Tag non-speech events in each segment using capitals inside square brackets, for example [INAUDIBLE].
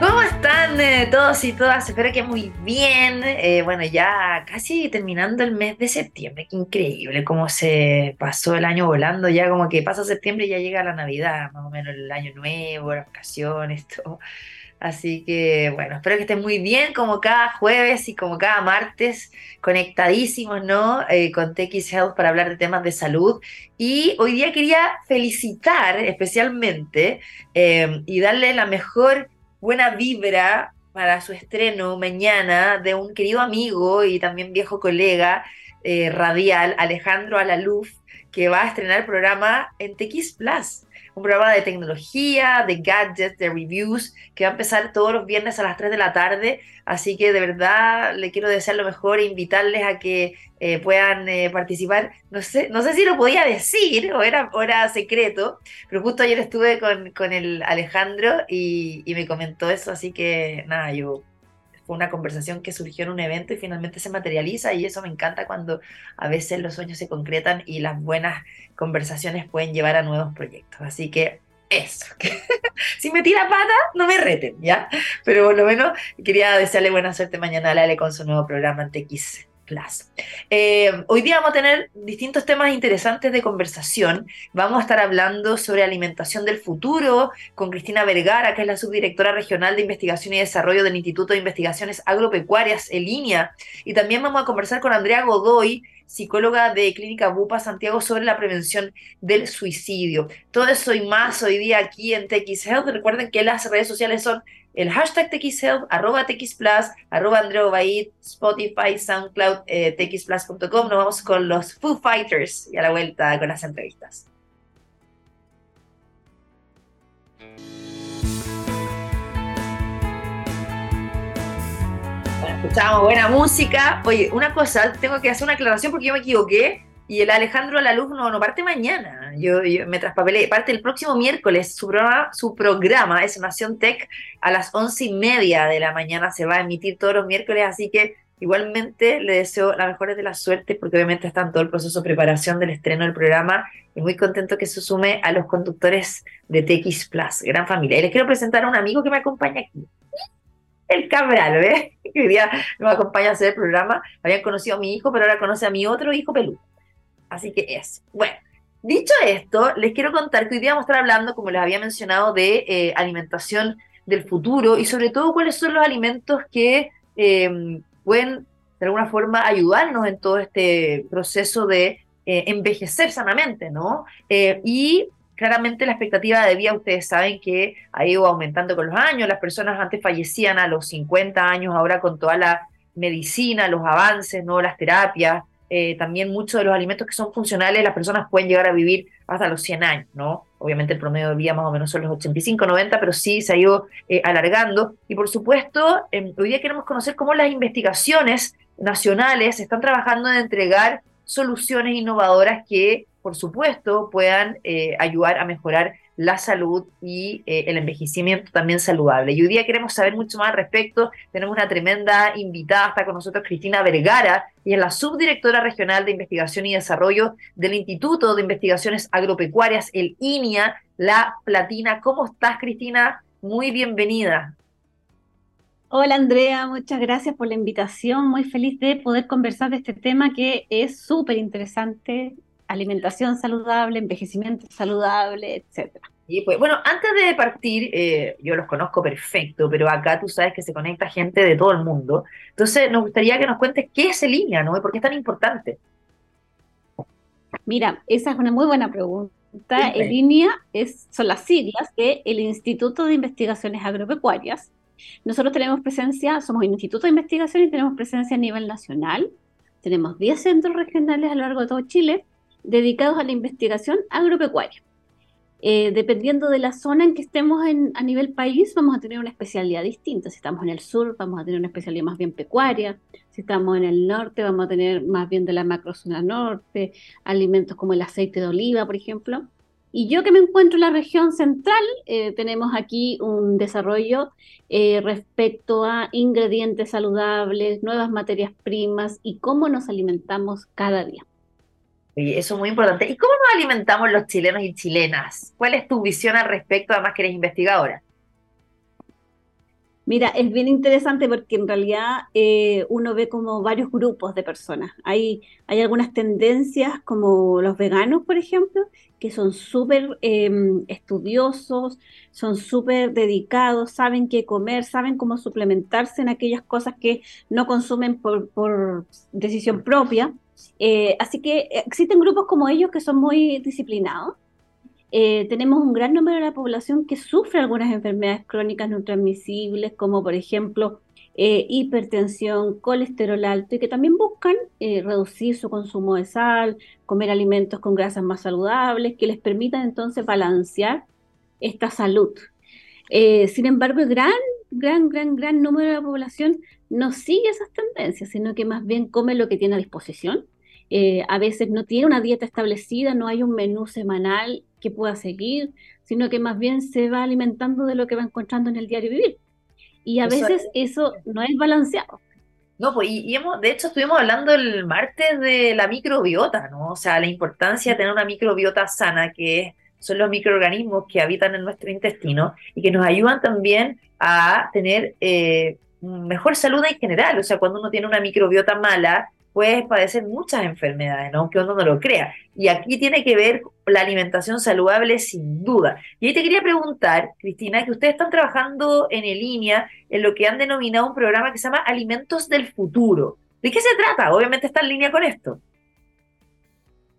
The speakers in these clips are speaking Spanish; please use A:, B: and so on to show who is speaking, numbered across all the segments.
A: ¿Cómo están eh, todos y todas? Espero que muy bien. Eh, bueno, ya casi terminando el mes de septiembre. Increíble cómo se pasó el año volando. Ya como que pasa septiembre y ya llega la Navidad, más o menos el año nuevo, las vacaciones, [LAUGHS] todo. Así que bueno, espero que estén muy bien como cada jueves y como cada martes, conectadísimos, ¿no? Eh, con TX Health para hablar de temas de salud. Y hoy día quería felicitar especialmente y darle la mejor buena vibra para su estreno mañana de un querido amigo y también viejo colega eh, radial, Alejandro Alaluf, que va a estrenar el programa en TX Plus un programa de tecnología, de gadgets, de reviews, que va a empezar todos los viernes a las 3 de la tarde. Así que de verdad le quiero desear lo mejor e invitarles a que eh, puedan eh, participar. No sé, no sé si lo podía decir o era, era secreto, pero justo ayer estuve con, con el Alejandro y, me comentó eso, así que nada, yo fue una conversación que surgió en un evento y finalmente se materializa y eso me encanta cuando a veces los sueños se concretan y las buenas conversaciones pueden llevar a nuevos proyectos. Así que eso. [LAUGHS] si me tira pata, no me reten, ¿ya? Pero por lo menos quería desearle buena suerte mañana a Lale con su nuevo programa TX Eh, hoy día vamos a tener distintos temas interesantes de conversación. Vamos a estar hablando sobre alimentación del futuro con Cristina Vergara, que es la subdirectora regional de investigación y desarrollo del Instituto de Investigaciones Agropecuarias en línea. Y también vamos a conversar con Andrea Godoy, psicóloga de Clínica Bupa Santiago, sobre la prevención del suicidio. Todo eso y más hoy día aquí en TX Health. Recuerden que las redes sociales son el hashtag TXHealth, arroba TXPlus, arroba Andreo Baid, Spotify, SoundCloud, eh, TXPlus.com. Nos vamos con los Foo Fighters y a la vuelta con las entrevistas. escuchamos buena música. Oye, una cosa, tengo que hacer una aclaración porque yo me equivoqué y el Alejandro la luz no, parte mañana. Yo, me traspapelé. Parte el próximo miércoles. Su programa, su programa es Nación Tech a las once y media de la mañana. Se va a emitir todos los miércoles. Así que igualmente le deseo la mejor de la suerte porque obviamente está en todo el proceso de preparación del estreno del programa. Y muy contento que se sume a los conductores de TX Plus. Gran familia. Y les quiero presentar a un amigo que me acompaña aquí el Cabral, ¿ves? [LAUGHS] Que hoy día me acompaña a hacer el programa. Habían conocido a mi hijo, pero ahora conoce a mi otro hijo peludo. Así que eso. Bueno, dicho esto, les quiero contar que hoy día vamos a estar hablando, como les había mencionado, de eh, alimentación del futuro y sobre todo cuáles son los alimentos que eh, pueden de alguna forma ayudarnos en todo este proceso de eh, envejecer sanamente, ¿no? y claramente la expectativa de vida, ustedes saben que ha ido aumentando con los años, las personas antes fallecían a los 50 años, ahora con toda la medicina, los avances, ¿no? Las terapias, eh, también muchos de los alimentos que son funcionales, las personas pueden llegar a vivir hasta los 100 años, ¿no? Obviamente el promedio de vida más o menos son los 85, 90, pero sí se ha ido eh, alargando. Y por supuesto, em, hoy día queremos conocer cómo las investigaciones nacionales están trabajando en entregar soluciones innovadoras que, por supuesto, puedan eh, ayudar a mejorar la salud y eh, el envejecimiento también saludable. Y hoy día queremos saber mucho más al respecto. Tenemos una tremenda invitada, está con nosotros Cristina Vergara, y es la subdirectora regional de investigación y desarrollo del Instituto de Investigaciones Agropecuarias, el INIA, La Platina. ¿Cómo estás, Cristina? Muy bienvenida.
B: Hola Andrea, muchas gracias por la invitación. Muy feliz de poder conversar de este tema que es súper interesante alimentación saludable, envejecimiento saludable, etcétera.
A: Y pues, bueno, antes de partir, eh, yo los conozco perfecto, pero acá tú sabes que se conecta gente de todo el mundo. Entonces, nos gustaría que nos cuentes qué es el línea, ¿no? ¿Y por qué es tan importante?
B: Mira, esa es una muy buena pregunta. El línea es, son las siglas del el Instituto de Investigaciones Agropecuarias. Nosotros tenemos presencia, somos un instituto de investigación y tenemos presencia a nivel nacional. Tenemos 10 centros regionales a lo largo de todo Chile dedicados a la investigación agropecuaria. Eh, dependiendo de la zona en que estemos a nivel país, vamos a tener una especialidad distinta. Si estamos en el sur, vamos a tener una especialidad más bien pecuaria. Si estamos en el norte, vamos a tener más bien de la macrozona norte, alimentos como el aceite de oliva, por ejemplo. Y yo que me encuentro en la región central, eh, tenemos aquí un desarrollo eh, respecto a ingredientes saludables, nuevas materias primas y cómo nos alimentamos cada día
A: eso es muy importante. ¿Y cómo nos alimentamos los chilenos y chilenas? ¿Cuál es tu visión al respecto, además que eres investigadora?
B: Mira, es bien interesante porque en realidad eh, uno ve como varios grupos de personas. Hay, hay algunas tendencias como los veganos, por ejemplo, que son súper em, estudiosos, son súper dedicados, saben qué comer, saben cómo suplementarse en aquellas cosas que no consumen por, decisión propia. Eh, así que existen grupos como ellos que son muy disciplinados eh, tenemos un gran número de la población que sufre algunas enfermedades crónicas no transmisibles, como por ejemplo eh, hipertensión, colesterol alto, y que también buscan reducir su consumo de sal, comer alimentos con grasas más saludables, que les permitan entonces balancear esta salud. sin embargo, el gran, gran, gran, gran número de la población no sigue esas tendencias, sino que más bien come lo que tiene a disposición. a veces no tiene una dieta establecida, no hay un menú semanal que pueda seguir, sino que más bien se va alimentando de lo que va encontrando en el diario vivir. Y a veces eso no es balanceado.
A: No, pues, y, hemos, de hecho estuvimos hablando el martes de la microbiota, ¿no? O sea, la importancia de tener una microbiota sana, que son los microorganismos que habitan en nuestro intestino y que nos ayudan también a tener eh, mejor salud en general. O sea, cuando uno tiene una microbiota mala, puedes padecer muchas enfermedades, ¿no? aunque uno no lo crea. Y aquí tiene que ver la alimentación saludable sin duda. Y ahí te quería preguntar, Cristina, que ustedes están trabajando en línea en lo que han denominado un programa que se llama Alimentos del Futuro. ¿De qué se trata? Obviamente está en línea con esto.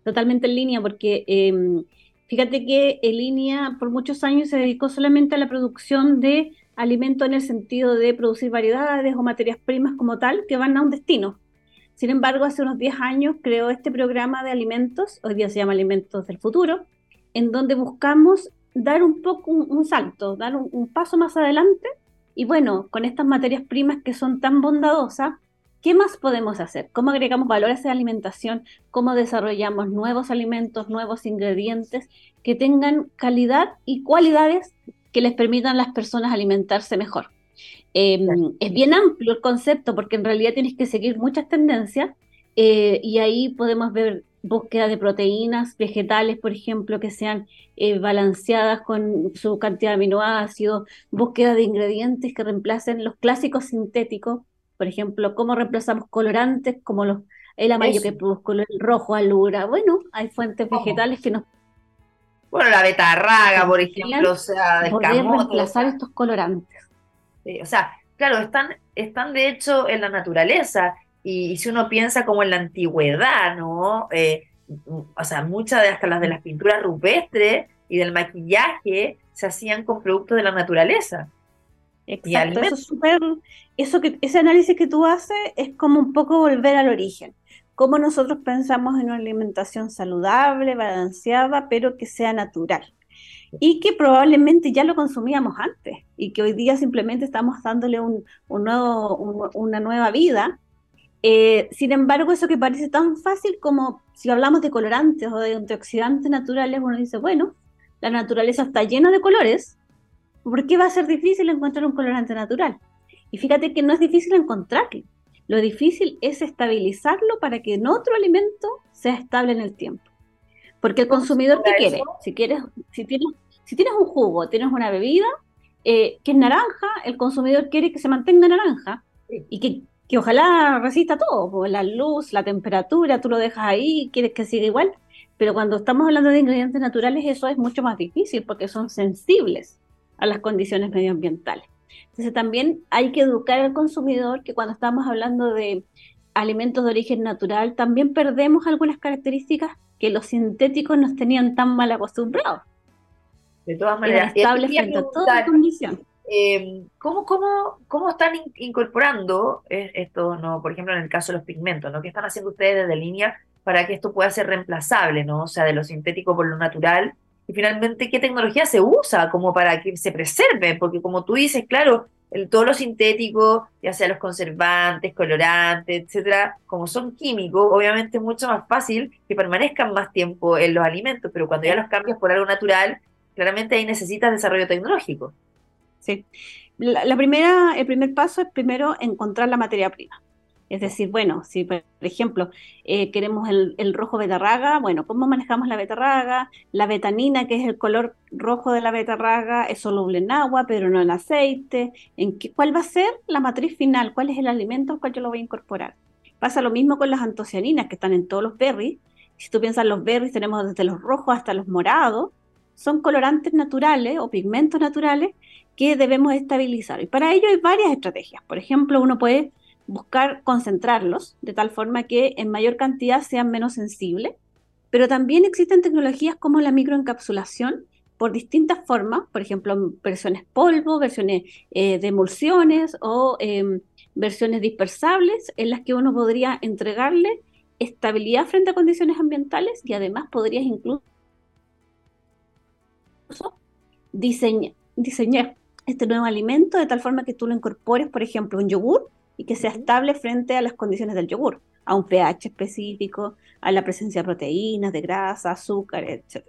B: Totalmente en línea, porque em, fíjate que en línea por muchos años se dedicó solamente a la producción de alimentos en el sentido de producir variedades o materias primas como tal que van a un destino sin embargo, hace unos 10 años creó este programa de alimentos, hoy día se llama Alimentos del Futuro, en donde buscamos dar un poco un, salto, dar un, paso más adelante. Y bueno, con estas materias primas que son tan bondadosas, ¿qué más podemos hacer? ¿Cómo agregamos valores de alimentación? ¿Cómo desarrollamos nuevos alimentos, nuevos ingredientes que tengan calidad y cualidades que les permitan a las personas alimentarse mejor? Em, es bien amplio el concepto porque en realidad tienes que seguir muchas tendencias eh, y ahí podemos ver búsqueda de proteínas vegetales, por ejemplo, que sean eh, balanceadas con su cantidad de aminoácidos, búsqueda de ingredientes que reemplacen los clásicos sintéticos, por ejemplo, cómo reemplazamos colorantes como los, el amarillo que produce color rojo, alura. Bueno, hay fuentes vegetales que nos...
A: Bueno, la betarraga, por ejemplo, o sea,
B: de poder reemplazar estos colorantes.
A: O sea, claro, están, están de hecho en la naturaleza y, si uno piensa como en la antigüedad, ¿no? Eh, o sea, muchas de las, de las pinturas rupestres y del maquillaje se hacían con productos de la naturaleza.
B: Exacto, eso es súper, eso que, ese análisis que tú haces es como un poco volver al origen. Cómo nosotros pensamos en una alimentación saludable, balanceada, pero que sea natural y que probablemente ya lo consumíamos antes y que hoy día simplemente estamos dándole un, nuevo, una nueva vida. Eh, sin embargo, eso que parece tan fácil como si hablamos de colorantes o de antioxidantes naturales, uno dice, bueno, la naturaleza está llena de colores, ¿por qué va a ser difícil encontrar un colorante natural? Y fíjate que no es difícil encontrarlo. Lo difícil es estabilizarlo para que en otro alimento sea estable en el tiempo. Porque el consumidor, ¿qué quiere? Si, quieres, si, tienes, si tienes un jugo, tienes una bebida eh, que es naranja, el consumidor quiere que se mantenga naranja y que, que ojalá resista todo, la luz, la temperatura, tú lo dejas ahí, quieres que siga igual. Pero cuando estamos hablando de ingredientes naturales, eso es mucho más difícil porque son sensibles a las condiciones medioambientales. Entonces también hay que educar al consumidor que cuando estamos hablando de alimentos de origen natural, también perdemos algunas características que los sintéticos nos tenían tan mal acostumbrados.
A: De todas maneras,
B: estable frente a toda condición.
A: Eh, ¿cómo, cómo, cómo, están incorporando esto, no, por ejemplo, en el caso de los pigmentos, ¿no? ¿Qué están haciendo ustedes desde línea para que esto pueda ser reemplazable, ¿no? O sea, de lo sintético por lo natural. Y finalmente, ¿qué tecnología se usa como para que se preserve? Porque como tú dices, claro, el, todo lo sintético, ya sea los conservantes, colorantes, etcétera, como son químicos, obviamente es mucho más fácil que permanezcan más tiempo en los alimentos, pero cuando ya los cambias por algo natural, claramente ahí necesitas desarrollo tecnológico.
B: Sí. La, primera, el primer paso es primero encontrar la materia prima. Es decir, bueno, si por ejemplo eh, queremos el, rojo betarraga, bueno, ¿cómo manejamos la betarraga? La betanina, que es el color rojo de la betarraga, es soluble en agua, pero no en aceite. ¿En qué, ¿Cuál va a ser la matriz final? ¿Cuál es el alimento al cual yo lo voy a incorporar? Pasa lo mismo con las antocianinas que están en todos los berries. Si tú piensas los berries, tenemos desde los rojos hasta los morados. Son colorantes naturales o pigmentos naturales que debemos estabilizar. Y para ello hay varias estrategias. Por ejemplo, uno puede buscar concentrarlos de tal forma que en mayor cantidad sean menos sensibles, pero también existen tecnologías como la microencapsulación por distintas formas, por ejemplo, versiones polvo, versiones eh, de emulsiones o em, versiones dispersables en las que uno podría entregarle estabilidad frente a condiciones ambientales y además podrías incluso diseñar, diseñar este nuevo alimento de tal forma que tú lo incorpores, por ejemplo, un yogur y que sea estable frente a las condiciones del yogur, a un pH específico, a la presencia de proteínas, de grasa, azúcar, etc.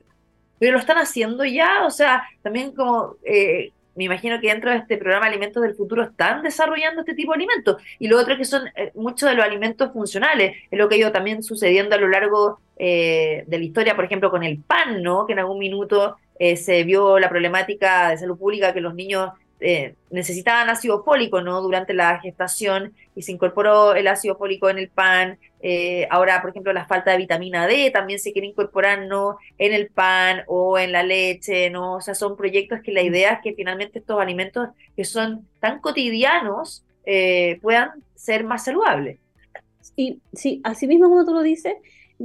A: Pero lo están haciendo ya, o sea, también como eh, me imagino que dentro de este programa Alimentos del Futuro están desarrollando este tipo de alimentos. Y lo otro es que son eh, muchos de los alimentos funcionales, es lo que ha ido también sucediendo a lo largo eh, de la historia, por ejemplo, con el pan, ¿no? Que en algún minuto se vio la problemática de salud pública que los niños eh, necesitaban ácido fólico ¿no? durante la gestación y se incorporó el ácido fólico en el pan. Eh, ahora, por ejemplo, la falta de vitamina D también se quiere incorporar ¿no? en el pan o en la leche. ¿no? O sea, son proyectos que la idea es que finalmente estos alimentos que son tan cotidianos eh, puedan ser más saludables.
B: Sí, sí, así mismo como tú lo dices,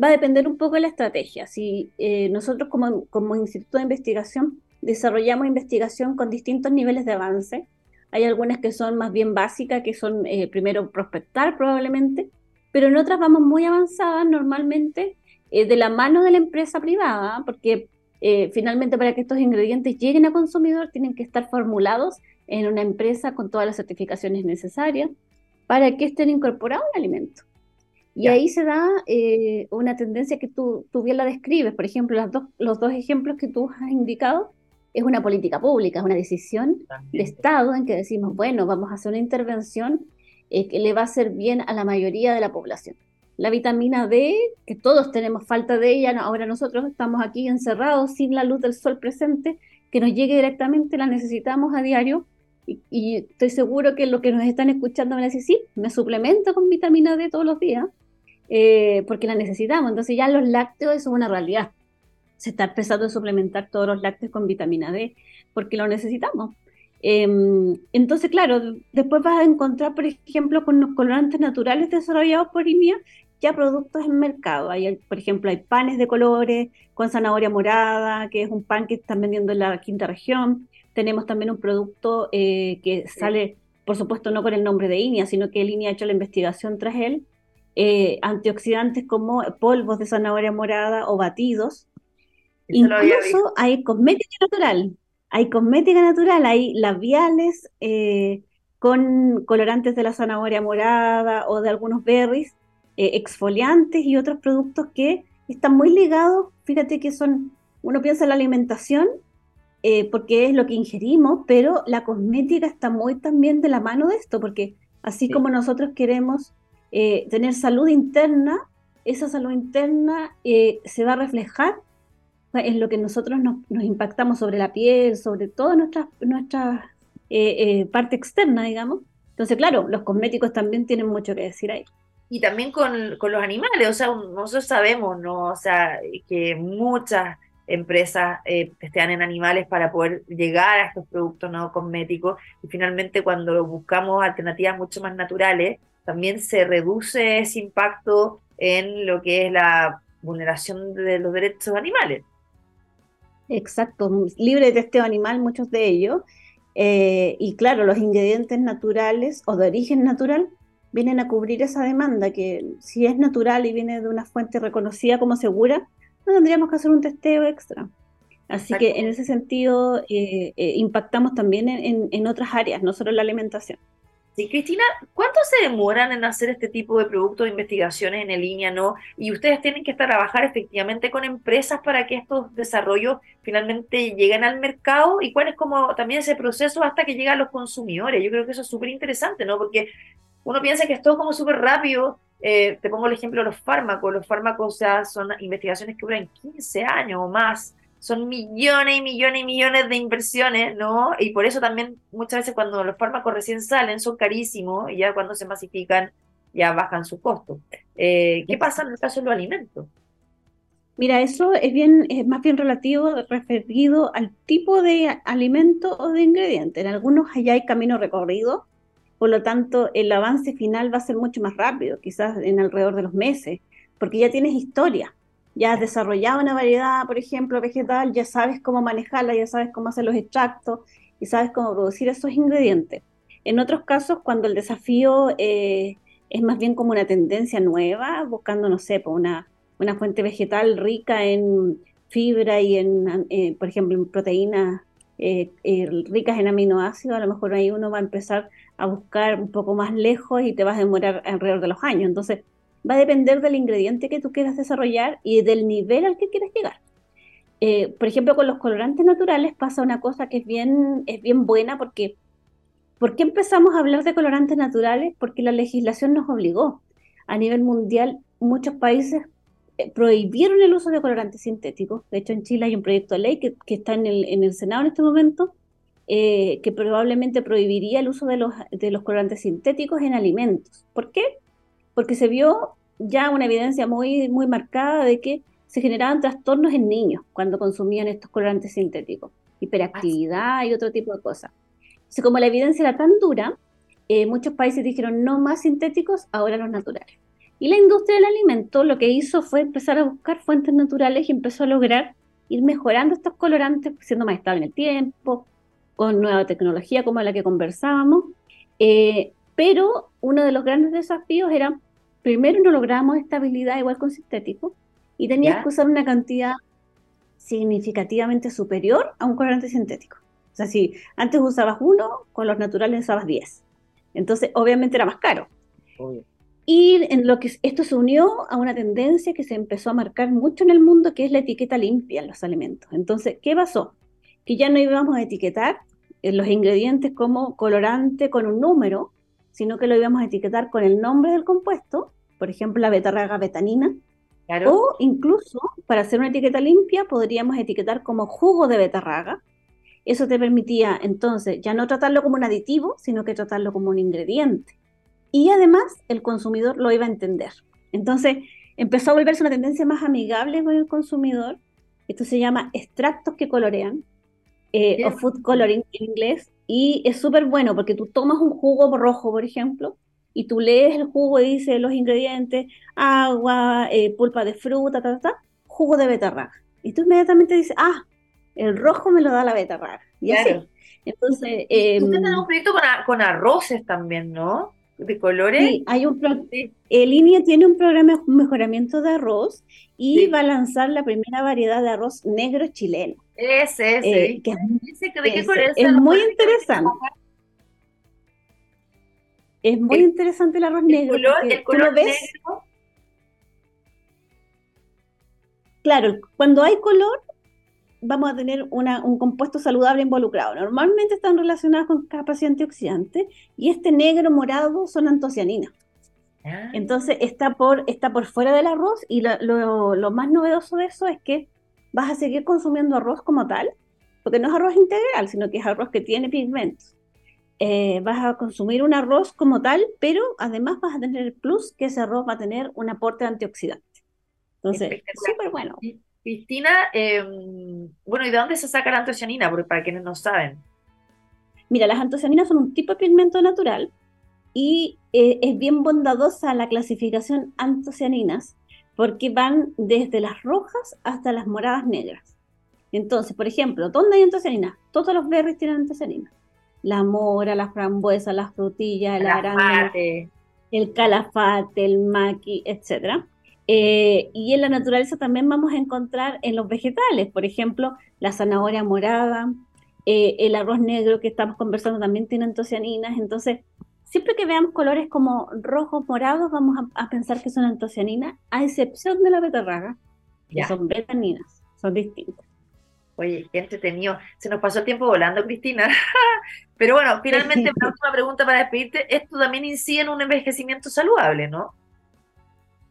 B: va a depender un poco de la estrategia. Si nosotros como, como Instituto de Investigación desarrollamos investigación con distintos niveles de avance. Hay algunas que son más bien básicas, que son eh, primero prospectar probablemente, pero en otras vamos muy avanzadas normalmente eh, de la mano de la empresa privada, porque eh, finalmente para que estos ingredientes lleguen a consumidor tienen que estar formulados en una empresa con todas las certificaciones necesarias para que estén incorporados al alimento. Y ahí se da una tendencia que tú, tú, bien la describes. Por ejemplo, las dos, los dos ejemplos que tú has indicado es una política pública, es una decisión de Estado en que decimos, bueno, vamos a hacer una intervención eh, que le va a hacer bien a la mayoría de la población. La vitamina D, que todos tenemos falta de ella, ahora nosotros estamos aquí encerrados sin la luz del sol presente, que nos llegue directamente, la necesitamos a diario. Y, estoy seguro que lo que nos están escuchando me dicen, sí, me suplemento con vitamina D todos los días, eh, porque la necesitamos. Entonces ya los lácteos eso es una realidad se está empezando a suplementar todos los lácteos con vitamina D porque lo necesitamos. Em, entonces, claro, después vas a encontrar, por ejemplo, con los colorantes naturales desarrollados por INIA, ya productos en mercado. Hay, por ejemplo, hay panes de colores con zanahoria morada, que es un pan que están vendiendo en la quinta región. Tenemos también un producto eh, que sale, por supuesto, no con el nombre de INIA, sino que INIA ha hecho la investigación tras él. Eh, antioxidantes como polvos de zanahoria morada o batidos, Incluso hay cosmética natural, hay cosmética natural, hay labiales eh, con colorantes de la zanahoria morada o de algunos berries, eh, exfoliantes y otros productos que están muy ligados, fíjate que son, uno piensa en la alimentación eh, porque es lo que ingerimos, pero la cosmética está muy también de la mano de esto, porque así como nosotros queremos tener salud interna, esa salud interna se va a reflejar en lo que nosotros nos, impactamos sobre la piel, sobre toda nuestra, nuestra eh, eh, parte externa, digamos. Entonces, claro, los cosméticos también tienen mucho que decir ahí.
A: Y también con, los animales, o sea, nosotros sabemos, ¿no? O sea, que muchas empresas eh, testean en animales para poder llegar a estos productos no cosméticos y finalmente cuando buscamos alternativas mucho más naturales, también se reduce ese impacto en lo que es la vulneración de los derechos animales.
B: Exacto, libre de testeo animal, muchos de ellos. Eh, y claro, los ingredientes naturales o de origen natural vienen a cubrir esa demanda, que si es natural y viene de una fuente reconocida como segura, no tendríamos que hacer un testeo extra. Así que en ese sentido eh, eh, impactamos también en, en, otras áreas, no solo en la alimentación.
A: Sí, Cristina, ¿cuánto se demoran en hacer este tipo de productos de investigaciones en línea, no? Y ustedes tienen que trabajar efectivamente con empresas para que estos desarrollos finalmente lleguen al mercado y cuál es como también ese proceso hasta que llega a los consumidores. Yo creo que eso es súper interesante, ¿no? Porque uno piensa que es todo como súper rápido. Eh, te pongo el ejemplo de los fármacos. Los fármacos son investigaciones que duran 15 años o más. Son millones y millones y millones de inversiones, ¿no? Y por eso también muchas veces cuando los fármacos recién salen son carísimos y ya cuando se masifican ya bajan su costo. Eh, ¿Qué pasa en el caso de los alimentos?
B: Mira, eso es bien, es más bien relativo, referido al tipo de alimento o de ingrediente. En algunos ya hay camino recorrido, por lo tanto el avance final va a ser mucho más rápido, quizás en alrededor de los meses, porque ya tienes historia, ya has desarrollado una variedad, por ejemplo, vegetal, ya sabes cómo manejarla, ya sabes cómo hacer los extractos y sabes cómo producir esos ingredientes. En otros casos, cuando el desafío eh, es más bien como una tendencia nueva, buscando, no sé, por una una fuente vegetal rica en fibra y en, eh, por ejemplo, en proteínas eh, eh, ricas en aminoácidos, a lo mejor ahí uno va a empezar a buscar un poco más lejos y te vas a demorar alrededor de los años. Entonces, va a depender del ingrediente que tú quieras desarrollar y del nivel al que quieras llegar. por ejemplo, con los colorantes naturales pasa una cosa que es bien, es bien buena porque ¿por qué empezamos a hablar de colorantes naturales? Porque la legislación nos obligó. A nivel mundial, muchos países eh, prohibieron el uso de colorantes sintéticos. De hecho, en Chile hay un proyecto de ley que, está en el, Senado en este momento, eh, que probablemente prohibiría el uso de los, de los colorantes sintéticos en alimentos. ¿Por qué? Porque se vio ya una evidencia muy, muy marcada de que se generaban trastornos en niños cuando consumían estos colorantes sintéticos, hiperactividad y otro tipo de cosas. Entonces, como la evidencia era tan dura, eh, muchos países dijeron no más sintéticos, ahora los naturales. Y la industria del alimento lo que hizo fue empezar a buscar fuentes naturales y empezó a lograr ir mejorando estos colorantes, siendo más estable en el tiempo, con nueva tecnología como la que conversábamos. Eh, pero uno de los grandes desafíos era, primero no logramos estabilidad igual con sintético y tenías que usar una cantidad significativamente superior a un colorante sintético. O sea, si antes usabas uno, con los naturales usabas 10. Entonces, obviamente era más caro. Obvio. Y en lo que esto se unió a una tendencia que se empezó a marcar mucho en el mundo, que es la etiqueta limpia en los alimentos. Entonces, ¿qué pasó? Que ya no íbamos a etiquetar los ingredientes como colorante con un número, sino que lo íbamos a etiquetar con el nombre del compuesto, por ejemplo, la betarraga betanina, o incluso para hacer una etiqueta limpia podríamos etiquetar como jugo de betarraga. Eso te permitía entonces ya no tratarlo como un aditivo, sino que tratarlo como un ingrediente y además el consumidor lo iba a entender. Entonces empezó a volverse una tendencia más amigable con el consumidor. Esto se llama extractos que colorean, eh, o food coloring en inglés, y es súper bueno porque tú tomas un jugo rojo, por ejemplo, y tú lees el jugo y dice los ingredientes, agua, eh, pulpa de fruta, ta, ta, jugo de betarraga. Y tú inmediatamente dices, ah, el rojo me lo da la betarraga. Y así. Entonces...
A: Eh, Usted tiene un proyecto con, con arroces también, ¿no? de colores. Sí,
B: hay un línea tiene un programa de mejoramiento de arroz y va a lanzar la primera variedad de arroz negro chileno.
A: Ese, ese. Eh,
B: es, muy interesante. Es muy interesante el arroz negro.
A: el color negro.
B: Claro, cuando hay color, vamos a tener un compuesto saludable involucrado. Normalmente están relacionados con capacidad antioxidante y este negro morado son antocianinas. Ah. Entonces está por, está por fuera del arroz y lo, más novedoso de eso es que vas a seguir consumiendo arroz como tal, porque no es arroz integral, sino que es arroz que tiene pigmentos. Eh, vas a consumir un arroz como tal, pero además vas a tener el plus que ese arroz va a tener un aporte antioxidante. Entonces, súper bueno.
A: Cristina, em, bueno, ¿y de dónde se saca la antocianina? Porque para quienes no saben.
B: Mira, las antocianinas son un tipo de pigmento natural y eh, es bien bondadosa la clasificación antocianinas porque van desde las rojas hasta las moradas negras. Entonces, por ejemplo, ¿dónde hay antocianinas? Todos los berries tienen antocianinas. La mora, la frambuesa, las frutillas, el arándano, el calafate, el maqui, etcétera. Eh, y en la naturaleza también vamos a encontrar en los vegetales, por ejemplo, la zanahoria morada, eh, el arroz negro que estamos conversando también tiene antocianinas. Entonces, siempre que veamos colores como rojos, morados, vamos a, pensar que son antocianinas, a excepción de la betarraga, que son betaninas, son distintas.
A: Oye, qué entretenido. Se nos pasó el tiempo volando, Cristina. [LAUGHS] Pero bueno, finalmente, una última pregunta para despedirte. Esto también incide en un envejecimiento saludable, ¿no?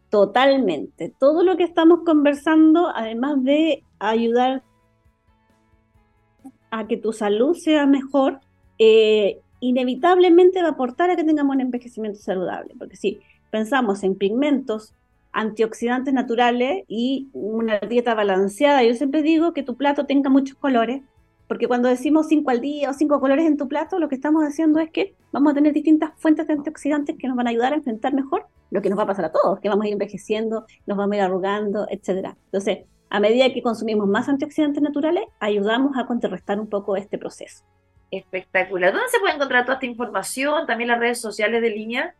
B: Totalmente. Todo lo que estamos conversando, además de ayudar a que tu salud sea mejor, eh, inevitablemente va a aportar a que tengamos un envejecimiento saludable. Porque si pensamos en pigmentos, antioxidantes naturales y una dieta balanceada. Yo siempre digo que tu plato tenga muchos colores, porque cuando decimos cinco al día o cinco colores en tu plato, lo que estamos haciendo es que vamos a tener distintas fuentes de antioxidantes que nos van a ayudar a enfrentar mejor lo que nos va a pasar a todos, que vamos a ir envejeciendo, nos vamos a ir arrugando, etcétera. Entonces, a medida que consumimos más antioxidantes naturales, ayudamos a contrarrestar un poco este proceso.
A: Espectacular. ¿Dónde se puede encontrar toda esta información? También las redes sociales de línea.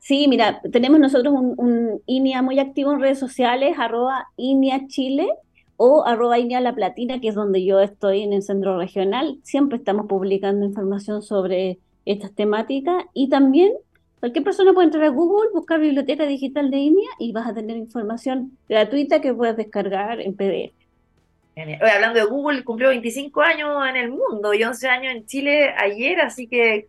B: Sí, mira, tenemos nosotros un, INIA muy activo en redes sociales, arroba INIA Chile o arroba INIA La Platina, que es donde yo estoy en el centro regional. Siempre estamos publicando información sobre estas temáticas y también cualquier persona puede entrar a Google, buscar biblioteca digital de INIA y vas a tener información gratuita que puedes descargar en PDF.
A: Hablando de Google, cumplió 25 años en el mundo y 11 años en Chile ayer, así que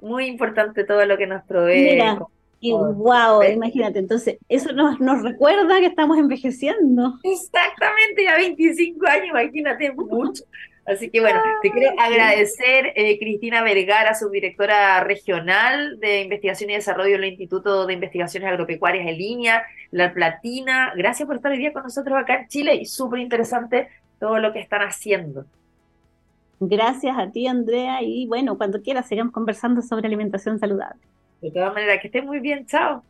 A: muy importante todo lo que nos provee.
B: Mira, y wow, imagínate, entonces eso nos, nos recuerda que estamos envejeciendo.
A: Exactamente, ya 25 años, imagínate mucho. Así que bueno, te quiero agradecer, eh, Cristina Vergara, subdirectora regional de Investigación y Desarrollo del Instituto de Investigaciones Agropecuarias en línea, La Platina. Gracias por estar hoy día con nosotros acá en Chile y súper interesante todo lo que están haciendo.
B: Gracias a ti, Andrea, y bueno, cuando quieras sigamos conversando sobre alimentación saludable.
A: De todas maneras, que estés muy bien, chao.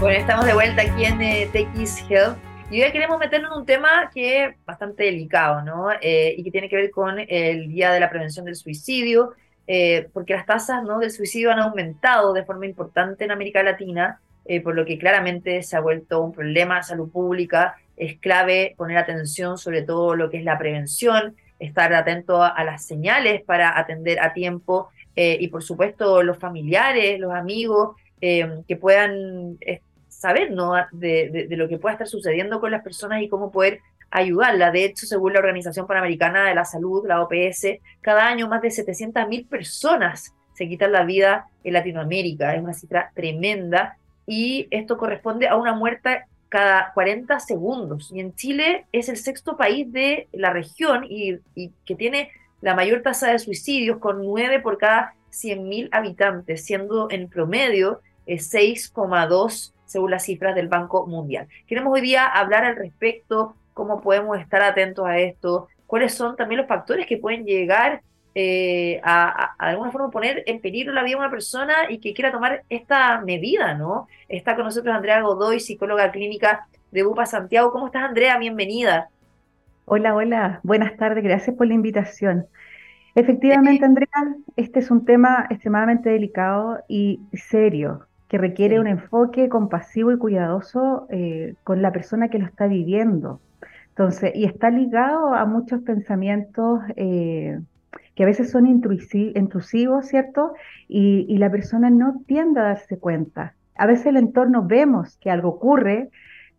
A: Bueno, estamos de vuelta aquí en eh, TX Health y hoy queremos meternos en un tema que es bastante delicado, ¿no? Eh, y que tiene que ver con el Día de la Prevención del Suicidio, eh, porque las tasas ¿no? del suicidio han aumentado de forma importante en América Latina, por lo que claramente se ha vuelto un problema de salud pública es clave poner atención sobre todo lo que es la prevención, estar atento a, las señales para atender a tiempo eh, y por supuesto los familiares, los amigos eh, que puedan eh, saber ¿no? De, lo que pueda estar sucediendo con las personas y cómo poder ayudarla. De hecho, según la Organización Panamericana de la Salud, la OPS, cada año más de 700.000 personas se quitan la vida en Latinoamérica. Es una cifra tremenda y esto corresponde a una muerte cada 40 segundos. Y en Chile es el sexto país de la región y, que tiene la mayor tasa de suicidios con 9 por cada 100.000 habitantes, siendo en promedio 6,2 según las cifras del Banco Mundial. Queremos hoy día hablar al respecto, cómo podemos estar atentos a esto, cuáles son también los factores que pueden llegar eh, a, a, de alguna forma poner en peligro la vida de una persona y que quiera tomar esta medida, ¿no? Está con nosotros Andrea Godoy, psicóloga clínica de UPA Santiago. ¿Cómo estás, Andrea? Bienvenida.
C: Hola, hola, buenas tardes, gracias por la invitación. Efectivamente, Andrea, este es un tema extremadamente delicado y serio, que requiere un enfoque compasivo y cuidadoso eh, con la persona que lo está viviendo. Entonces, y está ligado a muchos pensamientos eh, que a veces son intrusivos, ¿cierto? Y, la persona no tiende a darse cuenta. A veces el entorno vemos que algo ocurre,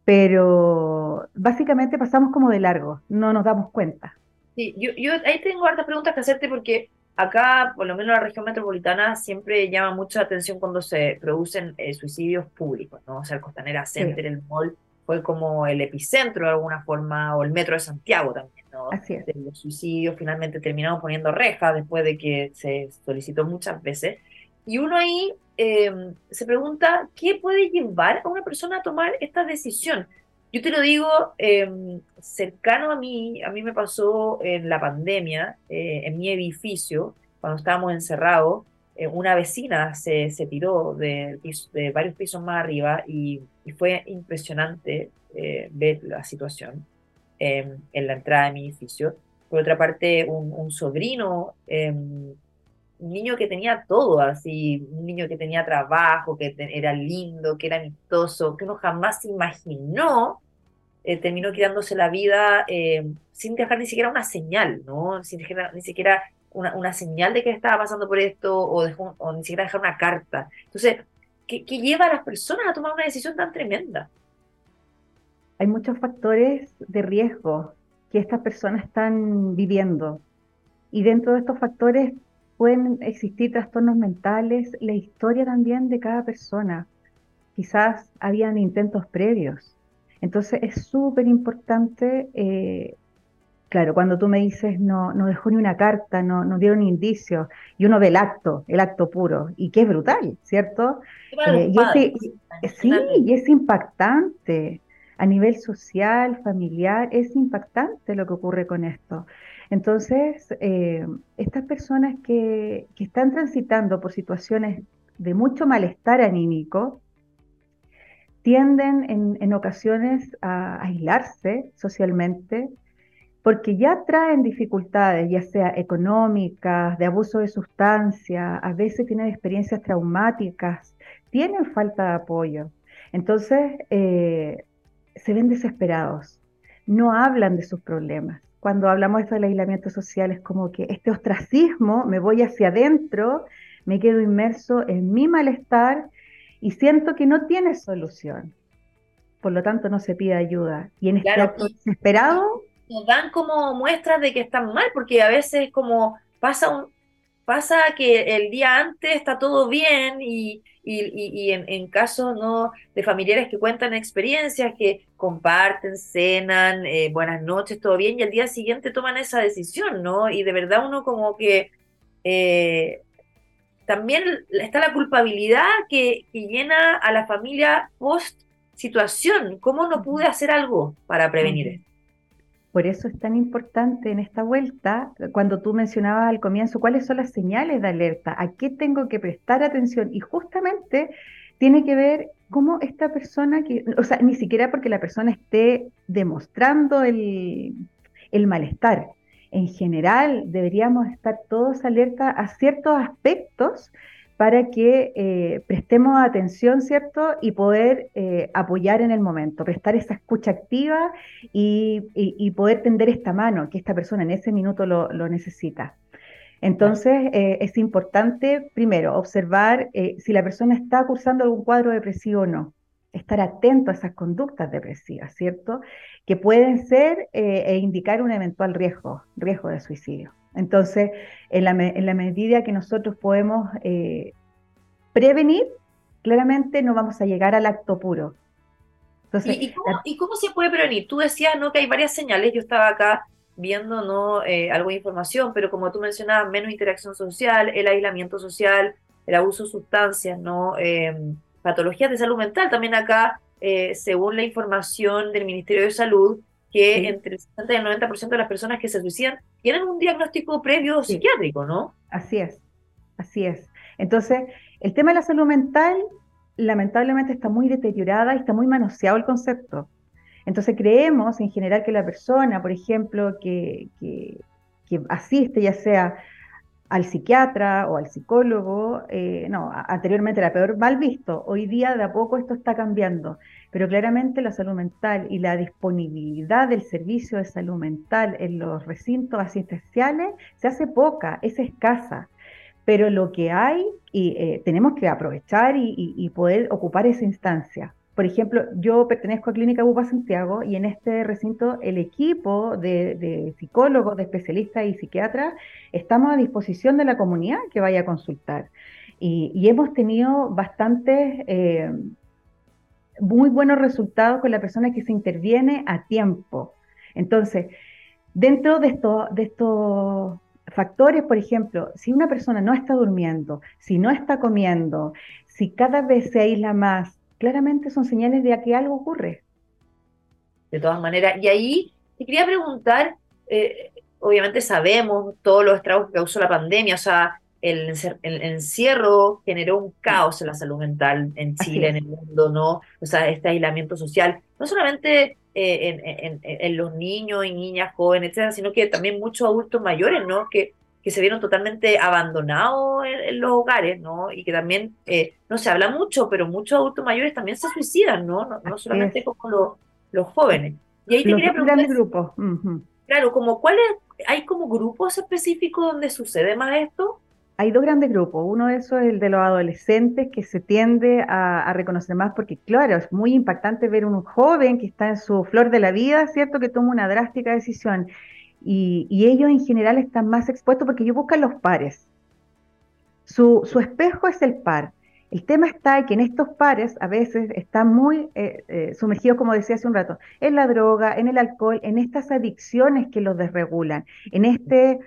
C: pero básicamente pasamos como de largo, no nos damos cuenta.
A: Sí, yo, yo ahí tengo hartas preguntas que hacerte porque acá, por lo menos en la región metropolitana, siempre llama mucha atención cuando se producen eh, suicidios públicos, ¿no? O sea, el Costanera Center, el mall, fue como el epicentro de alguna forma, o el metro de Santiago también, ¿no?
C: Así es.
A: De los suicidios, finalmente terminamos poniendo rejas después de que se solicitó muchas veces. Y uno ahí em, se pregunta, ¿qué puede llevar a una persona a tomar esta decisión? Yo te lo digo em, cercano a mí, a mí me pasó en la pandemia, eh, en mi edificio, cuando estábamos encerrados, eh, una vecina se, tiró de, de, varios pisos más arriba y, fue impresionante eh, ver la situación em, en la entrada de mi edificio. Por otra parte, un, sobrino, em, un niño que tenía todo, así, un niño que tenía trabajo, que era lindo, que era amistoso, que uno jamás imaginó, eh, terminó quitándose la vida em, sin dejar ni siquiera una señal, ¿no? Sin dejar ni siquiera una, señal de que estaba pasando por esto o, o ni siquiera dejar una carta. Entonces, ¿qué, lleva a las personas a tomar una decisión tan tremenda?
C: hay muchos factores de riesgo que estas personas están viviendo. Y dentro de estos factores pueden existir trastornos mentales, la historia también de cada persona. Quizás habían intentos previos. Entonces es súper importante, eh, claro, cuando tú me dices no, no dejó ni una carta, no, no dieron indicios, y uno ve el acto, el acto puro, y que es brutal, ¿cierto? Eh, y sí, y es impactante a nivel social, familiar, es impactante lo que ocurre con esto. Entonces, eh, estas personas que, están transitando por situaciones de mucho malestar anímico, tienden en, ocasiones a aislarse socialmente porque ya traen dificultades, ya sea económicas, de abuso de sustancia, a veces tienen experiencias traumáticas, tienen falta de apoyo. Entonces, eh, se ven desesperados, no hablan de sus problemas. Cuando hablamos de del aislamiento social es como que este ostracismo, me voy hacia adentro, me quedo inmerso en mi malestar y siento que no tiene solución. Por lo tanto, no se pide ayuda. Y en este acto desesperado...
A: Nos dan como muestras de que están mal, porque a veces como pasa un, pasa que el día antes está todo bien y, y, en, casos ¿no? de familiares que cuentan experiencias, que comparten, cenan, eh, buenas noches, todo bien, y al día siguiente toman esa decisión, ¿no? Y de verdad uno como que eh, también está la culpabilidad que, llena a la familia post situación. ¿Cómo no pude hacer algo para prevenir esto?
C: Por eso es tan importante en esta vuelta, cuando tú mencionabas al comienzo, cuáles son las señales de alerta, a qué tengo que prestar atención. Y justamente tiene que ver cómo esta persona, que, o sea, ni siquiera porque la persona esté demostrando el, malestar. En general, deberíamos estar todos alerta a ciertos aspectos para que eh, prestemos atención, ¿cierto? Y poder eh, apoyar en el momento, prestar esa escucha activa y, poder tender esta mano, que esta persona en ese minuto lo, necesita. Entonces, eh, es importante, primero, observar si la persona está cursando algún cuadro depresivo o no. Estar atento a esas conductas depresivas, ¿cierto? Que pueden ser e indicar un eventual riesgo, riesgo de suicidio. Entonces, en la, medida que nosotros podemos eh, prevenir, claramente no vamos a llegar al acto puro.
A: ¿Y, cómo, se puede prevenir? Tú decías ¿no? que hay varias señales, yo estaba acá viendo ¿no? Eh, algo de información, pero como tú mencionabas, menos interacción social, el aislamiento social, el abuso de sustancias, ¿no? Em, patologías de salud mental. También acá, eh, según la información del Ministerio de Salud, que entre el 60 y el 90% de las personas que se suicidan tienen un diagnóstico previo psiquiátrico, ¿no?
C: Así es, así es. Entonces, el tema de la salud mental lamentablemente está muy deteriorada y está muy manoseado el concepto. Entonces creemos en general que la persona, por ejemplo, que, que, que asiste ya sea al psiquiatra o al psicólogo, eh, no, anteriormente era peor mal visto, hoy día de a poco esto está cambiando, pero claramente la salud mental y la disponibilidad del servicio de salud mental en los recintos asistenciales se hace poca, es escasa, pero lo que hay y eh, tenemos que aprovechar y poder ocupar esa instancia. Por ejemplo, yo pertenezco a Clínica Bupa Santiago y en este recinto el equipo de, psicólogos, de especialistas y psiquiatras estamos a disposición de la comunidad que vaya a consultar. Y, hemos tenido bastantes, eh, muy buenos resultados con la persona que se interviene a tiempo. Entonces, dentro de, de estos factores, por ejemplo, si una persona no está durmiendo, si no está comiendo, si cada vez se aísla más, claramente son señales de que algo ocurre.
A: De todas maneras, y ahí te quería preguntar, eh, obviamente sabemos todos los estragos que causó la pandemia, o sea, el, encierro generó un caos en la salud mental en Chile, en el mundo, ¿no? O sea, este aislamiento social, no solamente eh, en, los niños y niñas jóvenes, etcétera, sino que también muchos adultos mayores, ¿no? Que que se vieron totalmente abandonados en, los hogares, ¿no? Y que también, eh, no se habla mucho, pero muchos adultos mayores también se suicidan, ¿no? No, solamente como los, jóvenes. Y ahí te quería preguntar...
C: grupos.
A: Claro, como cuáles, ¿hay como grupos específicos donde sucede más esto?
C: hay dos grandes grupos. Uno de esos es el de los adolescentes que se tiende a, reconocer más porque, claro, es muy impactante ver un joven que está en su flor de la vida, ¿cierto? Que toma una drástica decisión. Y, ellos en general están más expuestos porque ellos buscan los pares. Su, espejo es el par. El tema está que en estos pares a veces están muy eh, eh, sumergidos, como decía hace un rato, en la droga, en el alcohol, en estas adicciones que los desregulan, en este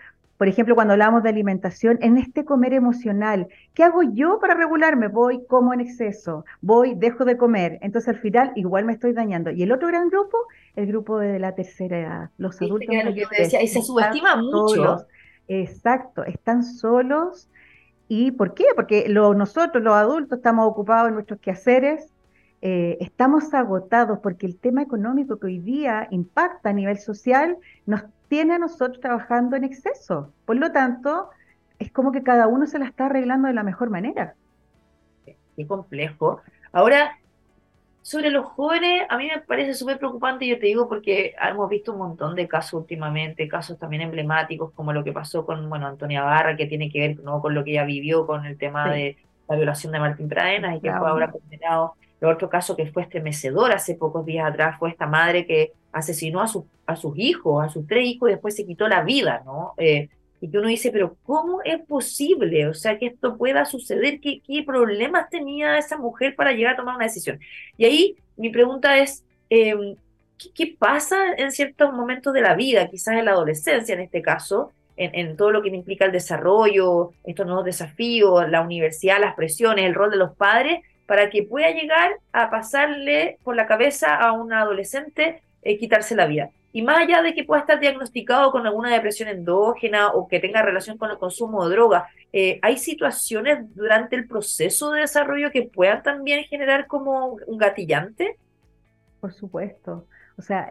C: por ejemplo, cuando hablamos de alimentación, en este comer emocional, ¿qué hago yo para regularme? Voy, como en exceso, voy, dejo de comer. Entonces al final igual me estoy dañando. Y el otro gran grupo, el grupo de la tercera edad, los adultos.
A: y se subestima mucho.
C: exacto, están solos. ¿Y por qué? Porque nosotros, los adultos, estamos ocupados en nuestros quehaceres, eh, estamos agotados porque el tema económico que hoy día impacta a nivel social nos tiene a nosotros trabajando en exceso. Por lo tanto, es como que cada uno se la está arreglando de la mejor manera.
A: Qué complejo. Ahora, sobre los jóvenes, a mí me parece súper preocupante, yo te digo, porque hemos visto un montón de casos últimamente, casos también emblemáticos, como lo que pasó con, bueno, Antonia Barra, que tiene que ver ¿no? con lo que ella vivió con el tema de la violación de Martín Pradenas y que fue ahora condenado el otro caso que fue estremecedor hace pocos días atrás fue esta madre que asesinó a, a sus hijos, a sus tres hijos y después se quitó la vida, ¿no? Eh, y que uno dice, pero ¿cómo es posible? O sea, que esto pueda suceder. ¿Qué, qué problemas tenía esa mujer para llegar a tomar una decisión? Y ahí mi pregunta es, em, ¿qué, pasa en ciertos momentos de la vida, quizás en la adolescencia en este caso, en, en, todo lo que implica el desarrollo, estos nuevos desafíos, la universidad, las presiones, el rol de los padres, para que pueda llegar a pasarle por la cabeza a un adolescente eh, quitarse la vida. Y más allá de que pueda estar diagnosticado con alguna depresión endógena o que tenga relación con el consumo de droga, eh, ¿hay situaciones durante el proceso de desarrollo que puedan también generar como un gatillante?
C: Por supuesto. O sea,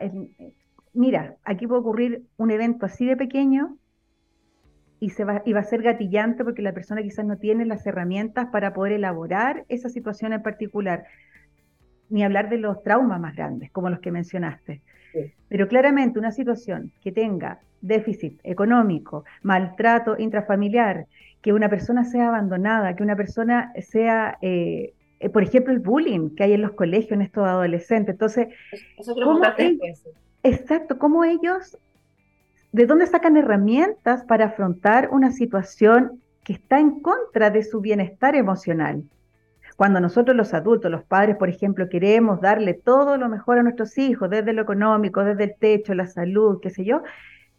C: mira, aquí puede ocurrir un evento así de pequeño y, se va, y va a ser gatillante porque la persona quizás no tiene las herramientas para poder elaborar esa situación en particular, ni hablar de los traumas más grandes, como los que mencionaste. Pero claramente una situación que tenga déficit económico, maltrato intrafamiliar, que una persona sea abandonada, que una persona sea, eh, por ejemplo, el bullying que hay en los colegios en estos adolescentes. Entonces,
A: Eso ¿cómo,
C: exacto, ¿cómo ellos ¿De dónde sacan herramientas para afrontar una situación que está en contra de su bienestar emocional? Cuando nosotros los adultos, los padres, por ejemplo, queremos darle todo lo mejor a nuestros hijos, desde lo económico, desde el techo, la salud, qué sé yo,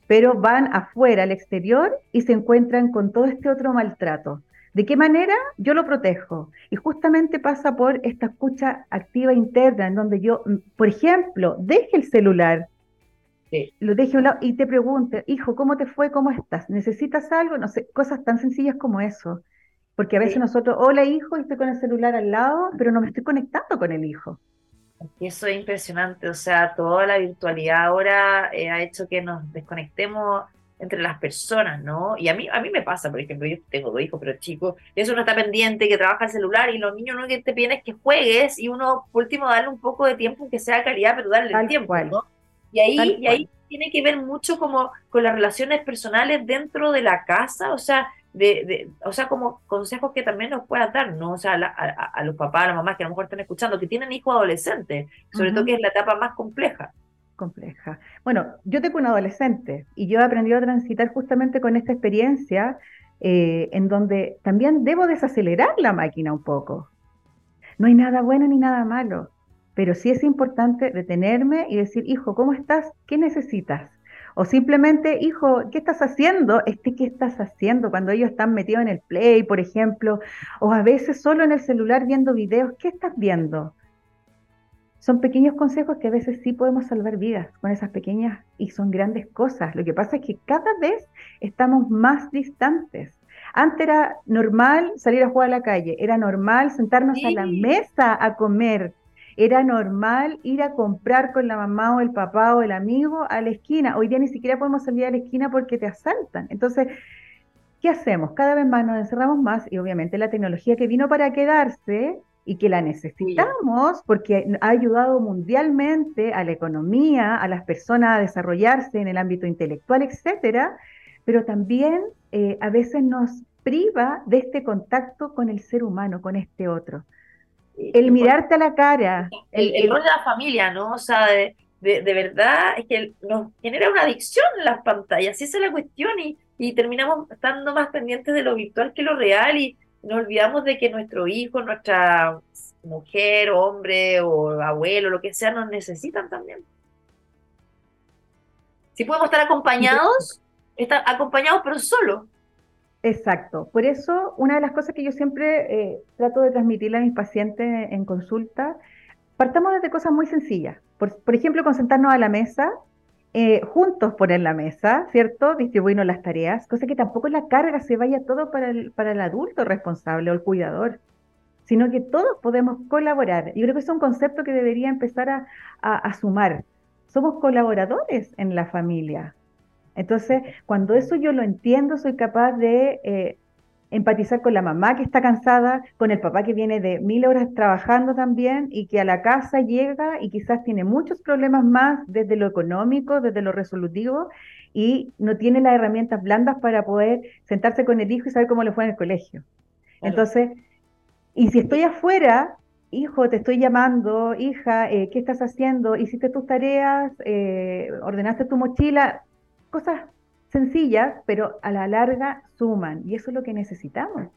C: pero van afuera, al exterior, y se encuentran con todo este otro maltrato. ¿De qué manera yo lo protejo? Y justamente pasa por esta escucha activa interna, en donde yo, por ejemplo, deje el celular, lo deje a un lado y te pregunte, hijo, ¿cómo te fue? ¿Cómo estás? ¿Necesitas algo? No sé, cosas tan sencillas como eso. Porque a veces nosotros, hola hijo, estoy con el celular al lado, pero no me estoy conectando con el hijo.
A: Eso es impresionante, o sea, toda la virtualidad ahora eh, ha hecho que nos desconectemos entre las personas, ¿no? Y a mí, a mí me pasa, por ejemplo, yo tengo dos hijos, pero chicos, eso no está pendiente, que trabaja el celular y los niños no que te piden es que juegues y uno, por último, darle un poco de tiempo, que sea calidad, pero darle el tiempo, ¿no? Y ahí, y ahí tiene que ver mucho como con las relaciones personales dentro de la casa, o sea, de, de o sea, como consejos que también nos puedan dar, ¿no? O sea, a, los papás, a las mamás que a lo mejor están escuchando, que tienen hijos adolescentes, sobre todo que es la etapa más compleja.
C: Compleja. Bueno, yo tengo un adolescente y yo he aprendido a transitar justamente con esta experiencia eh, en donde también debo desacelerar la máquina un poco. No hay nada bueno ni nada malo pero sí es importante detenerme y decir, hijo, ¿cómo estás? ¿Qué necesitas? O simplemente, hijo, ¿qué estás haciendo? Este, ¿qué estás haciendo? Cuando ellos están metidos en el play, por ejemplo, o a veces solo en el celular viendo videos, ¿qué estás viendo? Son pequeños consejos que a veces sí podemos salvar vidas con esas pequeñas y son grandes cosas. Lo que pasa es que cada vez estamos más distantes. Antes era normal salir a jugar a la calle, era normal sentarnos a la mesa a comer, era normal ir a comprar con la mamá o el papá o el amigo a la esquina. Hoy día ni siquiera podemos salir a la esquina porque te asaltan. Entonces, ¿qué hacemos? Cada vez más nos encerramos más y obviamente la tecnología que vino para quedarse y que la necesitamos porque ha ayudado mundialmente a la economía, a las personas a desarrollarse en el ámbito intelectual, etcétera, pero también eh, a veces nos priva de este contacto con el ser humano, con este otro. El mirarte a la cara.
A: El, rol de la familia, ¿no? O sea, de, de, verdad es que nos genera una adicción en las pantallas, esa es la cuestión, y, y terminamos estando más pendientes de lo virtual que lo real, y nos olvidamos de que nuestro hijo, nuestra mujer, hombre o abuelo, lo que sea, nos necesitan también. Si podemos estar acompañados, estar acompañados pero solo.
C: Exacto. Por eso, una de las cosas que yo siempre eh, trato de transmitirle a mis pacientes en consulta, partamos desde cosas muy sencillas. Por, ejemplo, con sentarnos a la mesa, eh, juntos poner la mesa, ¿cierto? Distribuirnos las tareas, cosa que tampoco la carga se vaya todo para el, para el adulto responsable o el cuidador, sino que todos podemos colaborar. Yo creo que es un concepto que debería empezar a, a sumar. Somos colaboradores en la familia, entonces, cuando eso yo lo entiendo, soy capaz de eh, empatizar con la mamá que está cansada, con el papá que viene de mil horas trabajando también y que a la casa llega y quizás tiene muchos problemas más desde lo económico, desde lo resolutivo y no tiene las herramientas blandas para poder sentarse con el hijo y saber cómo le fue en el colegio. Entonces, y si estoy afuera, hijo, te estoy llamando, hija, eh, ¿qué estás haciendo? ¿Hiciste tus tareas? Eh, ¿Ordenaste tu mochila? Cosas sencillas, pero a la larga suman, y eso es lo que necesitamos.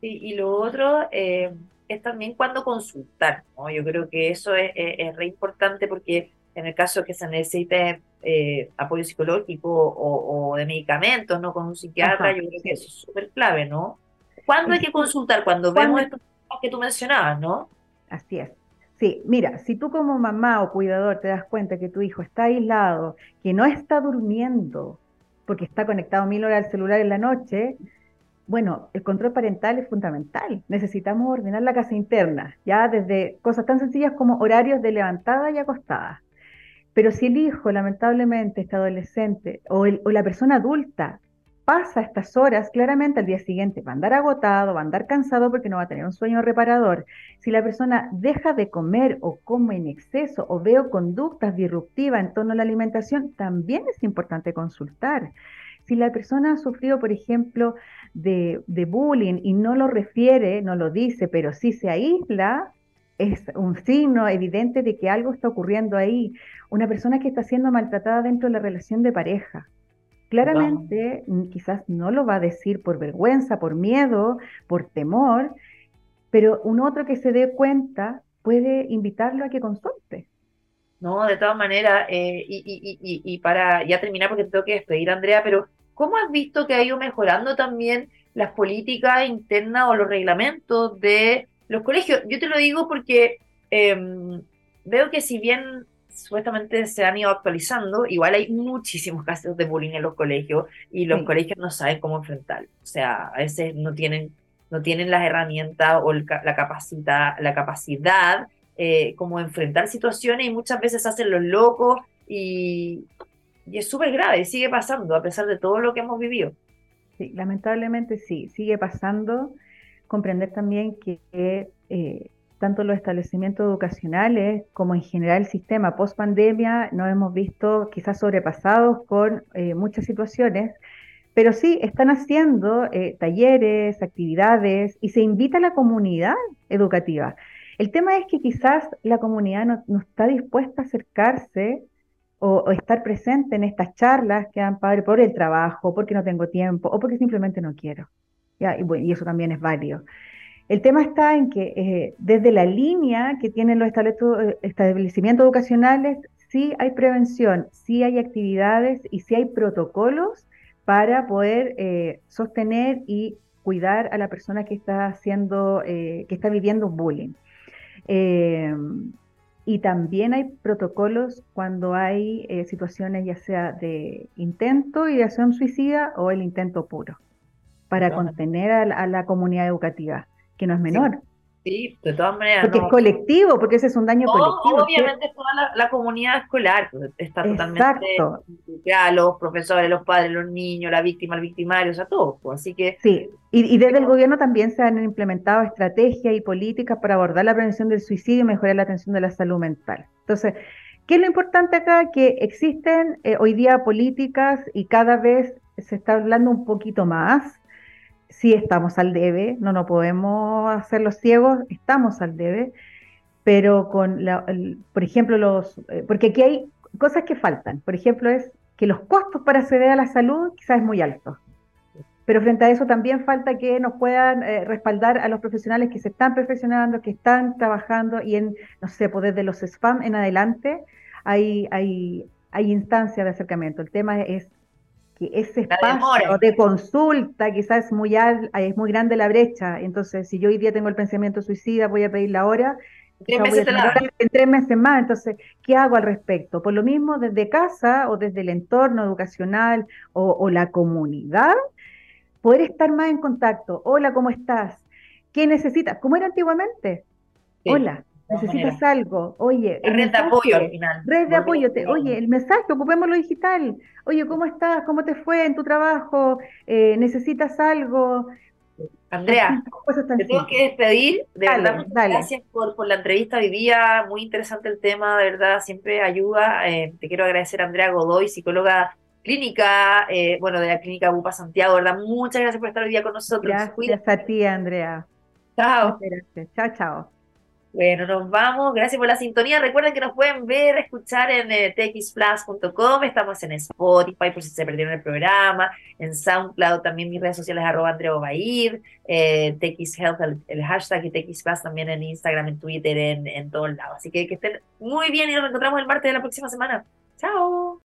A: y lo otro eh, es también cuando consultar, ¿no? Yo creo que eso es, es, re importante porque en el caso que se necesite eh, apoyo psicológico o, de medicamentos, ¿no? Con un psiquiatra, yo creo que eso es súper clave, ¿no? ¿Cuándo hay que consultar? Cuando vemos estos que tú mencionabas, ¿no?
C: Así es. Sí, mira, si tú como mamá o cuidador te das cuenta que tu hijo está aislado, que no está durmiendo porque está conectado mil horas al celular en la noche, bueno, el control parental es fundamental. Necesitamos ordenar la casa interna, ya desde cosas tan sencillas como horarios de levantada y acostada. Pero si el hijo, lamentablemente, este adolescente o, o la persona adulta pasa estas horas, claramente al día siguiente va a andar agotado, va a andar cansado porque no va a tener un sueño reparador. Si la persona deja de comer o come en exceso o veo conductas disruptivas en torno a la alimentación, también es importante consultar. Si la persona ha sufrido, por ejemplo, de, de bullying y no lo refiere, no lo dice, pero sí se aísla, es un signo evidente de que algo está ocurriendo ahí. Una persona que está siendo maltratada dentro de la relación de pareja Claramente, mm, quizás no lo va a decir por vergüenza, por miedo, por temor, pero un otro que se dé cuenta puede invitarlo a que consulte.
A: No, de todas maneras, eh, y, para ya terminar, porque tengo que despedir, Andrea, pero ¿cómo has visto que ha ido mejorando también las políticas internas o los reglamentos de los colegios? Yo te lo digo porque em, veo que si bien supuestamente se han ido actualizando, igual hay muchísimos casos de bullying en los colegios y los colegios no saben cómo enfrentarlo. O sea, a veces no tienen, no tienen las herramientas o la, capacidad, la capacidad eh, como enfrentar situaciones y muchas veces hacen los locos y, y es súper grave, sigue pasando a pesar de todo lo que hemos vivido.
C: Sí, lamentablemente sí, sigue pasando. Comprender también que eh, tanto los establecimientos educacionales como en general el sistema post pandemia nos hemos visto quizás sobrepasados con eh, muchas situaciones, pero sí están haciendo eh, talleres, actividades y se invita a la comunidad educativa. El tema es que quizás la comunidad no, está dispuesta a acercarse o, estar presente en estas charlas que dan padre por el trabajo, porque no tengo tiempo o porque simplemente no quiero. y eso también es válido. El tema está en que eh, desde la línea que tienen los eh, establecimientos educacionales, sí hay prevención, sí hay actividades y sí hay protocolos para poder eh, sostener y cuidar a la persona que está haciendo, que está viviendo un bullying. y también hay protocolos cuando hay situaciones ya sea de intento, ideación suicida o el intento puro, para contener a la comunidad educativa que no es menor.
A: Sí, de todas maneras.
C: Porque es colectivo, porque ese es un daño colectivo.
A: Obviamente toda la, comunidad escolar pues, está totalmente los profesores, los padres, los niños, la víctima, el victimario, o sea, todo. Pues, así que.
C: Sí, y, desde el gobierno también se han implementado estrategias y políticas para abordar la prevención del suicidio y mejorar la atención de la salud mental. Entonces, ¿qué es lo importante acá? Que existen eh, hoy día políticas y cada vez se está hablando un poquito más sí estamos al debe, no nos podemos hacer los ciegos, estamos al debe, pero con, la, por ejemplo, los, eh, porque aquí hay cosas que faltan. Por ejemplo, es que los costos para acceder a la salud quizás es muy alto. Pero frente a eso también falta que nos puedan eh, respaldar a los profesionales que se están perfeccionando, que están trabajando y en, no sé, pues desde los spam en adelante hay, hay, hay instancias de acercamiento. El tema es que ese espacio de consulta quizás es muy, es muy grande la brecha. Entonces, si yo hoy día tengo el pensamiento suicida, voy a pedir la hora.
A: Tres meses
C: en tres meses más. Entonces, ¿qué hago al respecto? Por lo mismo, desde casa o desde el entorno educacional o, la comunidad, poder estar más en contacto. Hola, ¿cómo estás? ¿Qué necesitas? ¿Cómo era antiguamente? Hola, necesitas algo, oye.
A: red de apoyo al final.
C: Red de apoyo, oye, el mensaje, ocupémoslo digital. Oye, ¿cómo estás? ¿Cómo te fue en tu trabajo? Eh, ¿Necesitas algo?
A: Andrea, te tengo que despedir. De verdad, muchas gracias por, por, la entrevista hoy día. Muy interesante el tema, de verdad, siempre ayuda. Eh, te quiero agradecer a Andrea Godoy, psicóloga clínica, eh, bueno, de la clínica Bupa Santiago, ¿verdad? Muchas gracias por estar hoy día con nosotros.
C: Gracias a ti, Andrea.
A: Chao.
C: Gracias. Chao, chao.
A: Bueno, nos vamos. Gracias por la sintonía. Recuerden que nos pueden ver, escuchar en eh, txplus.com. Estamos en Spotify por si se perdieron el programa. En SoundCloud también mis redes sociales arroba Andreo Bair. Eh, TXHealth, el, hashtag y TXplus también en Instagram, en Twitter, en, en todos lados. Así que que estén muy bien y nos encontramos el martes de la próxima semana. Chao.